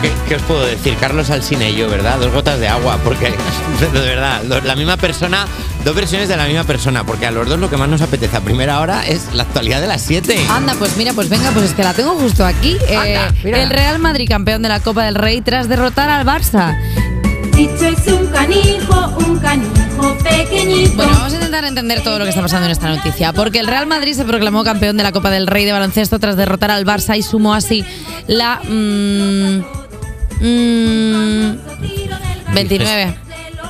¿qué, qué os puedo decir? Carlos Alsina y yo, ¿verdad? Dos gotas de agua, porque de verdad, la misma persona, dos versiones de la misma persona, porque a los dos lo que más nos apetece a primera hora es la actualidad de las 7. Anda, pues mira, pues venga, pues es que la tengo justo aquí. Eh, Anda, el Real Madrid, campeón de la Copa del Rey, tras derrotar al Barça. Dicho es un canijo, un canijo pequeñito. Bueno, vamos a intentar entender todo lo que está pasando en esta noticia, porque el Real Madrid se proclamó campeón de la Copa del Rey de baloncesto tras derrotar al Barça y sumó así la mm, mm, 29.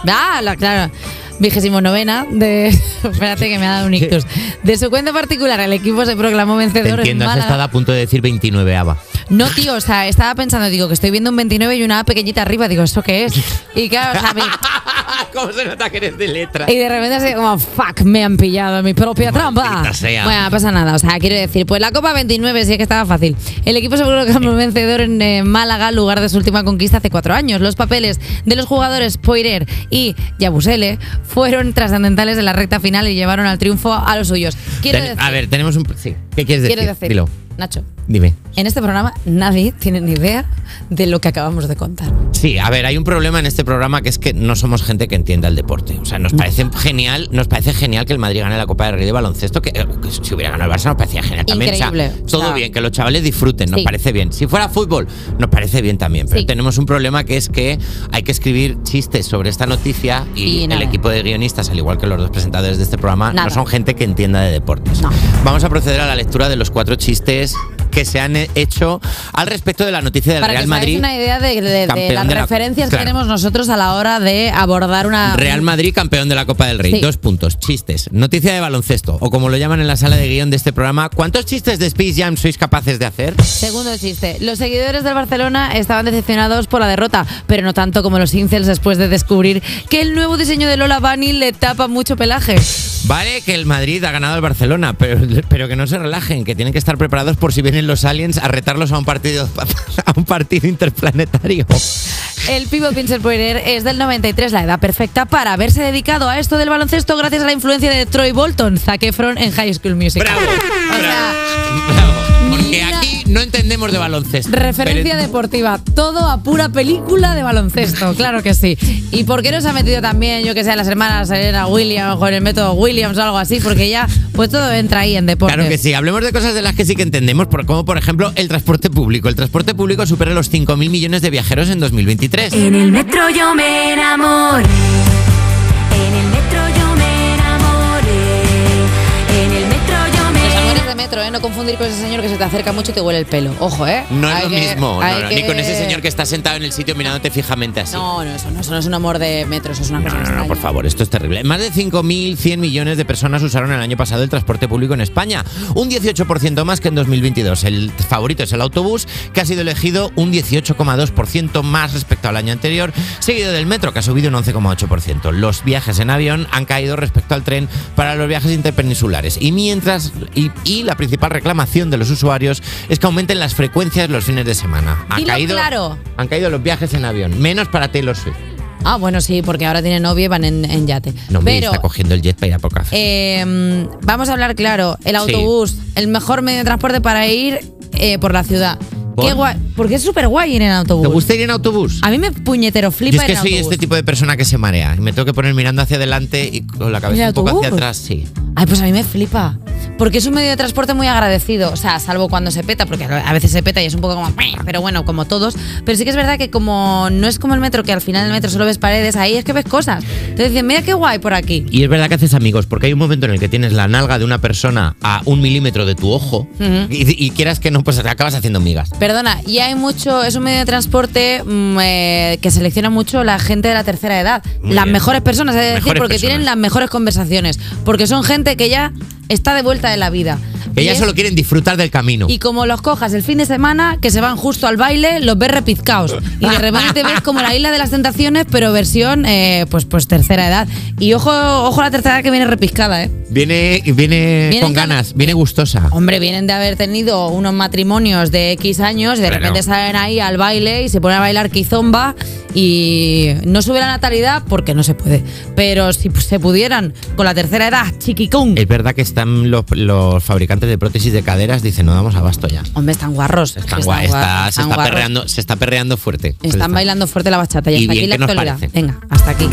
Ah, la, claro. Vigésimo novena de. Espérate que me ha dado un ictus. De su cuenta particular, el equipo se proclamó Te vencedor en entiendo, has estado a punto de decir 29 Ava. No, tío, o sea, estaba pensando, digo, que estoy viendo un 29 y una A pequeñita arriba, digo, ¿eso qué es? Y claro, o sea, me- ¿Cómo se nota que eres de letra? y de repente así como, fuck, me han pillado en mi propia trampa. Sea. Bueno, no pasa nada, o sea, quiero decir, pues la Copa 29 sí que estaba fácil. El equipo se proclamó vencedor en eh, Málaga, lugar de su última conquista hace cuatro años. Los papeles de los jugadores Poirer y Yabusele fueron trascendentales en la recta final y llevaron al triunfo a los suyos. Quiero Ten- decir, a ver, tenemos un... Sí. ¿Qué quieres decir? quiero decir, Dilo. Nacho, Dime. en este programa nadie tiene ni idea de lo que acabamos de contar. Sí, a ver, hay un problema en este programa que es que no somos gente que entienda el deporte. O sea, nos parece genial, nos parece genial que el Madrid gane la Copa del Rey de baloncesto, que, eh, que si hubiera ganado el Barça nos parecía genial también. O sea, Increíble. todo O sea, bien, que los chavales disfruten, nos sí. parece bien. Si fuera fútbol, nos parece bien también. Pero Sí. tenemos un problema que es que hay que escribir chistes sobre esta noticia y, Y el equipo de guionistas, al igual que los dos presentadores de este programa, Nada. no son gente que entienda de deportes. No. Vamos a proceder a la lectura de los cuatro chistes que se han hecho al respecto de la noticia del Para Real que Madrid. una idea de, de- de las de la- referencias claro. que tenemos nosotros a la hora de abordar una... Real Madrid campeón de la Copa del Rey. Sí. Dos puntos. Chistes. Noticia de baloncesto. O como lo llaman en la sala de guion de este programa, ¿cuántos chistes de Space Jam sois capaces de hacer? Segundo chiste. Los seguidores del Barcelona estaban decepcionados por la derrota, pero no tanto como los incels después de descubrir que el nuevo diseño de Lola Bunny le tapa mucho pelaje. Vale que el Madrid ha ganado al Barcelona, pero, pero que no se relajen, que tienen que estar preparados por si vienen los aliens a retarlos a un partido a un partido interplanetario. El pivo Pinsel Poirier es del 93, la edad perfecta para haberse dedicado a esto del baloncesto gracias a la influencia de Troy Bolton, Zac Efron en High School Musical. Bravo. O sea, Bravo. No entendemos de baloncesto. Referencia Pero- deportiva, todo a pura película de baloncesto, claro que sí. ¿Y por qué no se ha metido también, yo que sé, las hermanas Serena Williams con el método Williams o algo así? Porque ya, pues todo entra ahí en deportes. Claro que sí, hablemos de cosas de las que sí que entendemos, por- como por ejemplo el transporte público. El transporte público supera los 5.000 millones de viajeros en 2023. En el metro yo me enamoré. En el metro, ¿eh? No confundir con ese señor que se te acerca mucho y te huele el pelo. Ojo, ¿eh? No es lo que- mismo, no, no, ni que- con ese señor que está sentado en el sitio mirándote fijamente así. No, no, eso no, eso no es un amor de metro, eso es una No, cosa no, no, extraña. por favor, esto es terrible. Más de 5.100 millones de personas usaron el año pasado el transporte público en España, un 18% más que en 2022. El favorito es el autobús, que ha sido elegido un 18,2% más respecto al año anterior, seguido del metro, que ha subido un 11,8%. Los viajes en avión han caído respecto al tren para los viajes interpeninsulares. Y mientras, y, y la principal reclamación de los usuarios es que aumenten las frecuencias los fines de semana. Han Dilo caído, claro. han caído los viajes en avión, menos para Taylor Swift. Ah, bueno, sí, porque ahora tiene novio y van en, en yate. No me Pero, está cogiendo el jet para ir a por café. eh, vamos a hablar claro. El autobús, el mejor medio de transporte para ir eh, por la ciudad. Qué guay. Porque es súper guay ir en autobús. ¿Te gusta ir en autobús? A mí me puñetero flipa Yo es que en soy autobús. este tipo de persona que se marea. Y me tengo que poner mirando hacia adelante y con la cabeza ¿En un poco hacia atrás, sí. Ay, pues a mí me flipa. Porque es un medio de transporte muy agradecido. O sea, salvo cuando se peta, porque a veces se peta y es un poco como. Pero bueno, como todos. Pero sí que es verdad que como no es como el metro, que al final del metro solo ves paredes, ahí es que ves cosas. Entonces dicen, mira qué guay por aquí. Y es verdad que haces amigos, porque hay un momento en el que tienes la nalga de una persona a un milímetro de tu ojo y, y quieras que no, pues acabas haciendo migas. Perdona, y hay mucho, es un medio de transporte mm, eh, que selecciona mucho la gente de la tercera edad. Muy las bien. mejores personas, es decir, porque personas. tienen las mejores conversaciones. Porque son gente que ya está de vuelta de la vida. Es- solo quieren disfrutar del camino. Y como los cojas el fin de semana, que se van justo al baile, los ves repizcaos. Y de repente ves como la isla de las tentaciones, pero versión, eh, pues, pues tercera edad. Y ojo, ojo la tercera edad que viene repizcada, ¿eh? Viene, viene Viene con ganas, viene gustosa. Hombre, vienen de haber tenido unos matrimonios de X años y de repente salen ahí al baile y se ponen a bailar quizomba Y no sube la natalidad porque no se puede. Pero si se pudieran, con la tercera edad, chiquicún. Es verdad que están los, los fabricantes de prótesis de caderas, dicen, no damos abasto ya. Hombre, están guarros. Están Están guarros, se, están está perreando, se está perreando fuerte. Están bailando fuerte la bachata y hasta bien aquí la actualidad. Venga, hasta aquí.